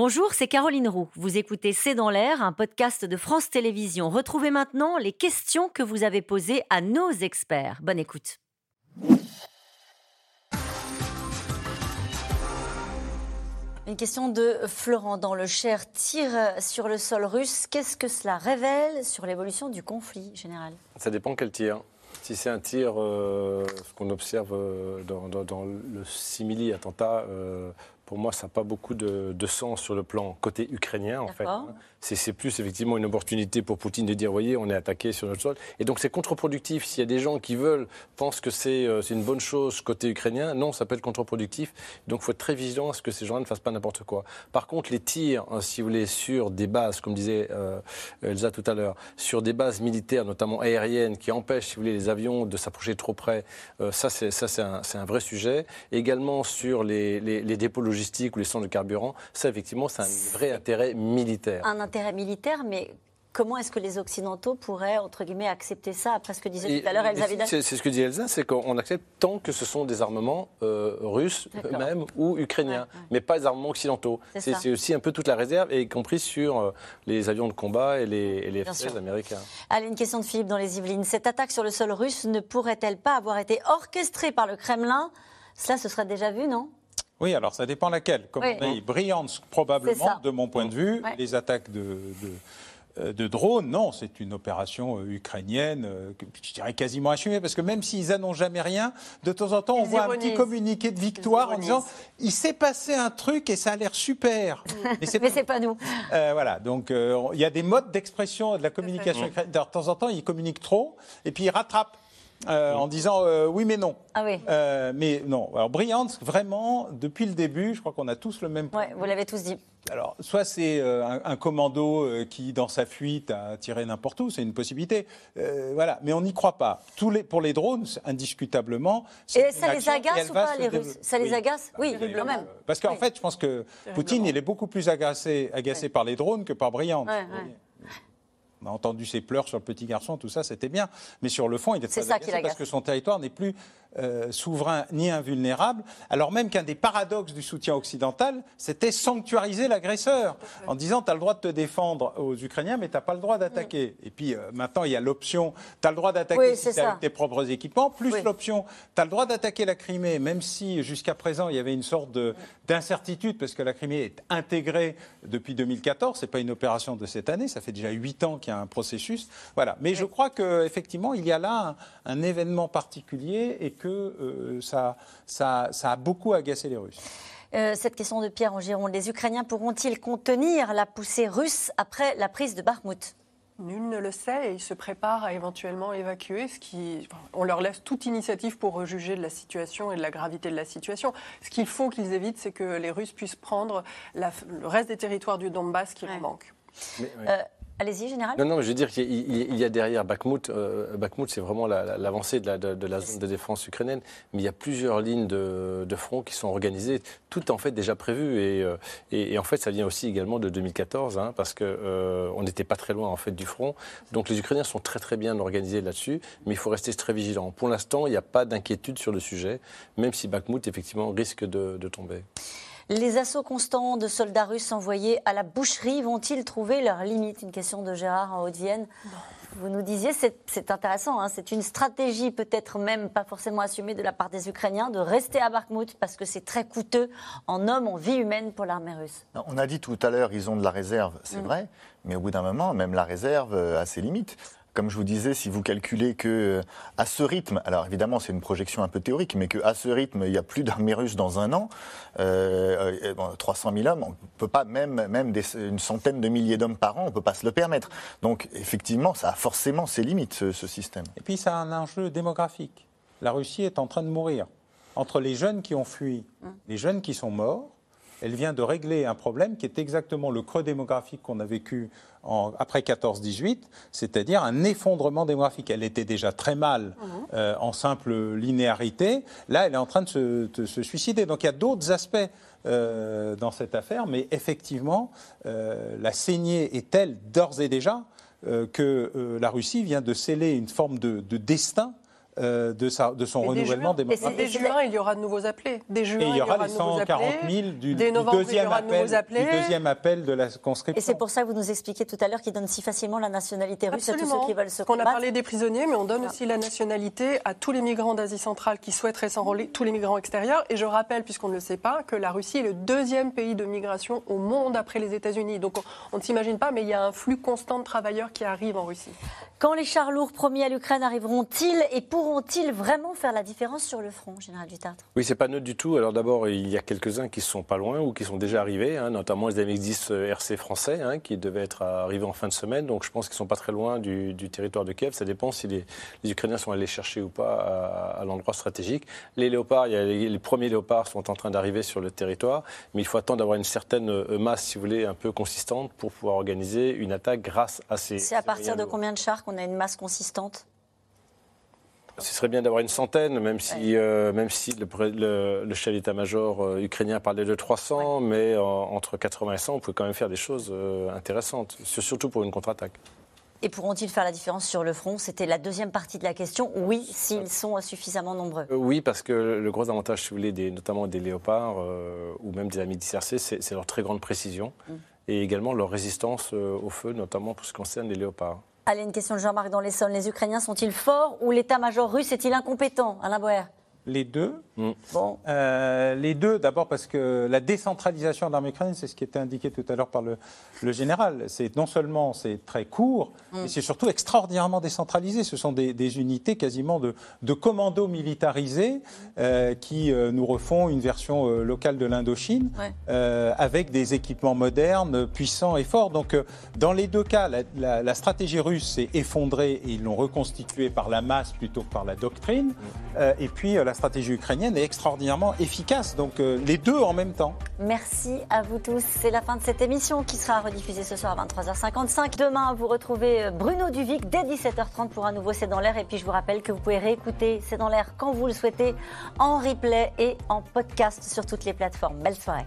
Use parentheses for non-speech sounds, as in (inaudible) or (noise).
Bonjour, c'est Caroline Roux. Vous écoutez C'est dans l'air, un podcast de France Télévisions. Retrouvez maintenant les questions que vous avez posées à nos experts. Bonne écoute. Une question de Florent dans le Cher. Tir sur le sol russe, qu'est-ce que cela révèle sur l'évolution du conflit général? Ça dépend quel tir. Si c'est un tir, euh, qu'on observe euh, dans, le simili-attentat, euh, pour moi, ça n'a pas beaucoup de, sens sur le plan côté ukrainien, en fait. C'est plus effectivement une opportunité pour Poutine de dire, voyez, on est attaqué sur notre sol. Et donc c'est contre-productif. S'il y a des gens qui veulent, pensent que c'est euh, une bonne chose côté ukrainien, non, ça peut être contre-productif. Donc il faut être très vigilant à ce que ces gens-là ne fassent pas n'importe quoi. Par contre, les tirs, hein, si vous voulez, sur des bases, comme disait euh, Elsa tout à l'heure, sur des bases militaires, notamment aériennes, qui empêchent, si vous voulez, les avions de s'approcher trop près, euh, ça c'est un, un, vrai sujet. Également sur les, les, les dépôts logistique ou les centres de carburant, ça effectivement, c'est un vrai intérêt militaire. Un intérêt militaire, mais comment est-ce que les Occidentaux pourraient, entre guillemets, accepter ça? Après ce que disait tout à l'heure Elsa C'est ce que dit Elsa, c'est qu'on accepte tant que ce sont des armements euh, russes même ou ukrainiens, mais pas des armements occidentaux. C'est aussi un peu toute la réserve, y compris sur euh, les avions de combat et les, les F-16 américains. Allez, une question de Philippe dans les Yvelines. Cette attaque sur le sol russe ne pourrait-elle pas avoir été orchestrée par le Kremlin? Cela, se serait déjà vu, non? Oui, alors ça dépend laquelle. Comme on dit, probablement, de mon point de vue. Les attaques de, euh, de drones, non, c'est une opération euh, ukrainienne, euh, je dirais quasiment assumée, parce que même s'ils annoncent jamais rien, de temps en temps, on voit un petit communiqué de victoire en disant il s'est passé un truc et ça a l'air super. Mais c'est (laughs) pas, pas, nous. voilà, donc il y a des modes d'expression de la communication ukrainienne. De temps en temps, ils communiquent trop et puis ils rattrapent. Euh, en disant euh, oui mais non. Ah oui. Euh, mais non. Alors Briansk, vraiment, depuis le début, je crois qu'on a tous le même point. Ouais, vous l'avez tous dit. Alors, soit c'est un, commando qui, dans sa fuite, a tiré n'importe où, c'est une possibilité. voilà, mais on n'y croit pas. Tous les, pour les drones, indiscutablement. Et ça les agace ou pas, les Russes? Ça les agace? Oui, quand même. Parce qu'en fait, je pense que Poutine, il est beaucoup plus agacé, agacé par les drones que par Briansk. On a entendu ses pleurs sur le petit garçon, tout ça, c'était bien. Mais sur le fond, il est très agacé parce que son territoire n'est plus euh, souverain ni invulnérable, alors même qu'un des paradoxes du soutien occidental, c'était sanctuariser l'agresseur, en disant tu as le droit de te défendre aux Ukrainiens, mais tu n'as pas le droit d'attaquer. Et puis euh, maintenant, il y a l'option, tu as le droit d'attaquer si c'est avec tes propres équipements, plus l'option, tu as le droit d'attaquer la Crimée, même si jusqu'à présent, il y avait une sorte d'incertitude, parce que la Crimée est intégrée depuis 2014, ce n'est pas une opération de cette année, ça fait déjà huit ans qu'il y a un processus. Voilà. Mais je crois qu'effectivement, il y a là un, un événement particulier et que euh, ça, ça, a beaucoup agacé les Russes. Euh, cette question de Pierre en Gironde. Les Ukrainiens pourront-ils contenir la poussée russe après la prise de Bakhmut Nul ne le sait et ils se préparent à éventuellement évacuer, ce qui, on leur laisse toute initiative pour juger de la situation et de la gravité de la situation. Ce qu'il faut qu'ils évitent, c'est que les Russes puissent prendre le reste des territoires du Donbass qui leur manquent. Euh, Allez-y, Général. Non, non, je veux dire qu'il y a derrière Bakhmut, euh, Bakhmut c'est vraiment l'avancée de, la, de, zone de défense ukrainienne, mais il y a plusieurs lignes de, front qui sont organisées, tout en fait déjà prévu, euh, et, et, en fait ça vient aussi également de 2014, hein, parce qu'on euh, n'était pas très loin en fait du front, donc les Ukrainiens sont très très bien organisés là-dessus, mais il faut rester très vigilant. Pour l'instant, il n'y a pas d'inquiétude sur le sujet, même si Bakhmut effectivement risque de tomber. Les assauts constants de soldats russes envoyés à la boucherie vont-ils trouver leurs limites? Une question de Gérard en Haute-Vienne. Vous nous disiez, c'est intéressant, hein, c'est une stratégie peut-être même pas forcément assumée de la part des Ukrainiens de rester à Bakhmut parce que c'est très coûteux en hommes, en vie humaine pour l'armée russe. On a dit tout à l'heure, ils ont de la réserve, c'est mm. vrai, mais au bout d'un moment, même la réserve a ses limites comme je vous disais, si vous calculez que euh, à ce rythme, alors évidemment c'est une projection un peu théorique, mais qu'à ce rythme il y a plus d'armée russe dans un an, 300 euh, 000 hommes, on peut pas même même une centaine de milliers d'hommes par an, on ne peut pas se le permettre. Donc effectivement, ça a forcément ses limites ce, ce système. Et puis ça a un enjeu démographique. La Russie est en train de mourir. Entre les jeunes qui ont fui, hum. les jeunes qui sont morts, elle vient de régler un problème qui est exactement le creux démographique qu'on a vécu en, après 14-18, c'est-à-dire un effondrement démographique. Elle était déjà très mal mhm. euh, en simple linéarité. Là, elle est en train de se, suicider. Donc il y a d'autres aspects euh, dans cette affaire, mais effectivement, euh, la saignée est telle d'ores et déjà que la Russie vient de sceller une forme de, de destin de, de son renouvellement démocratique. Dès juin, il y aura de nouveaux appelés. Dès juin, il y aura, les 140 000 du, deuxième appel, du, deuxième appel, de la conscription. Et c'est pour ça que vous nous expliquiez tout à l'heure qu'ils donnent si facilement la nationalité russe à tous ceux qui veulent se combattre. On a parlé des prisonniers, mais on donne aussi la nationalité à tous les migrants d'Asie centrale qui souhaiteraient s'enrôler, tous les migrants extérieurs. Et je rappelle, puisqu'on ne le sait pas, que la Russie est le deuxième pays de migration au monde après les États-Unis. Donc on, ne s'imagine pas, mais il y a un flux constant de travailleurs qui arrivent en Russie. Quand les chars lourds promis à l'Ukraine arriveront-ils et pourront-ils vraiment faire la différence sur le front, Général Duterte Oui, c'est pas neutre du tout. Alors d'abord, il y a quelques-uns qui sont pas loin ou qui sont déjà arrivés, hein, notamment les MX-10 euh, RC français, hein, qui devaient être arrivés en fin de semaine. Donc je pense qu'ils sont pas très loin du, territoire de Kiev. Ça dépend si les, Ukrainiens sont allés chercher ou pas à, l'endroit stratégique. Les léopards, il y a les, premiers léopards sont en train d'arriver sur le territoire, mais il faut attendre d'avoir une certaine euh, masse, si vous voulez, un peu consistante pour pouvoir organiser une attaque grâce à ces. C'est à partir de combien de chars qu'on a une masse consistante? Ce serait bien d'avoir une centaine, même si, euh, même si le, le, chef d'état-major euh, ukrainien parlait de 300, mais entre 80 et 100, on peut quand même faire des choses intéressantes, surtout pour une contre-attaque. Et pourront-ils faire la différence sur le front? C'était la deuxième partie de la question. Oui, s'ils sont suffisamment nombreux. Euh, oui, parce que le gros avantage, si vous voulez, des, notamment des léopards euh, ou même des amis d'ICRC, c'est leur très grande précision mm. et également leur résistance euh, au feu, notamment pour ce qui concerne les léopards. Allez, une question de Jean-Marc dans les sols. Les Ukrainiens sont-ils forts ou l'état-major russe est-il incompétent? Alain Boer les deux. Mm. Bon. Euh, les deux, d'abord parce que la décentralisation de l'armée ukrainienne, c'est ce qui était indiqué tout à l'heure par le, le général. C'est non seulement c'est très court, mm. mais c'est surtout extraordinairement décentralisé. Ce sont des, des unités quasiment de, de commandos militarisés euh, qui euh, nous refont une version locale de l'Indochine avec des équipements modernes, puissants et forts. Donc, dans les deux cas, la, la, la stratégie russe s'est effondrée et ils l'ont reconstituée par la masse plutôt que par la doctrine. Mm. et puis, la stratégie ukrainienne est extraordinairement efficace. Donc euh, les deux en même temps. Merci à vous tous. C'est la fin de cette émission qui sera rediffusée ce soir à 23h55. Demain, vous retrouvez euh, Bruno Duvic dès 17h30 pour un nouveau C'est dans l'air. Et puis je vous rappelle que vous pouvez réécouter C'est dans l'air quand vous le souhaitez en replay et en podcast sur toutes les plateformes. Belle soirée.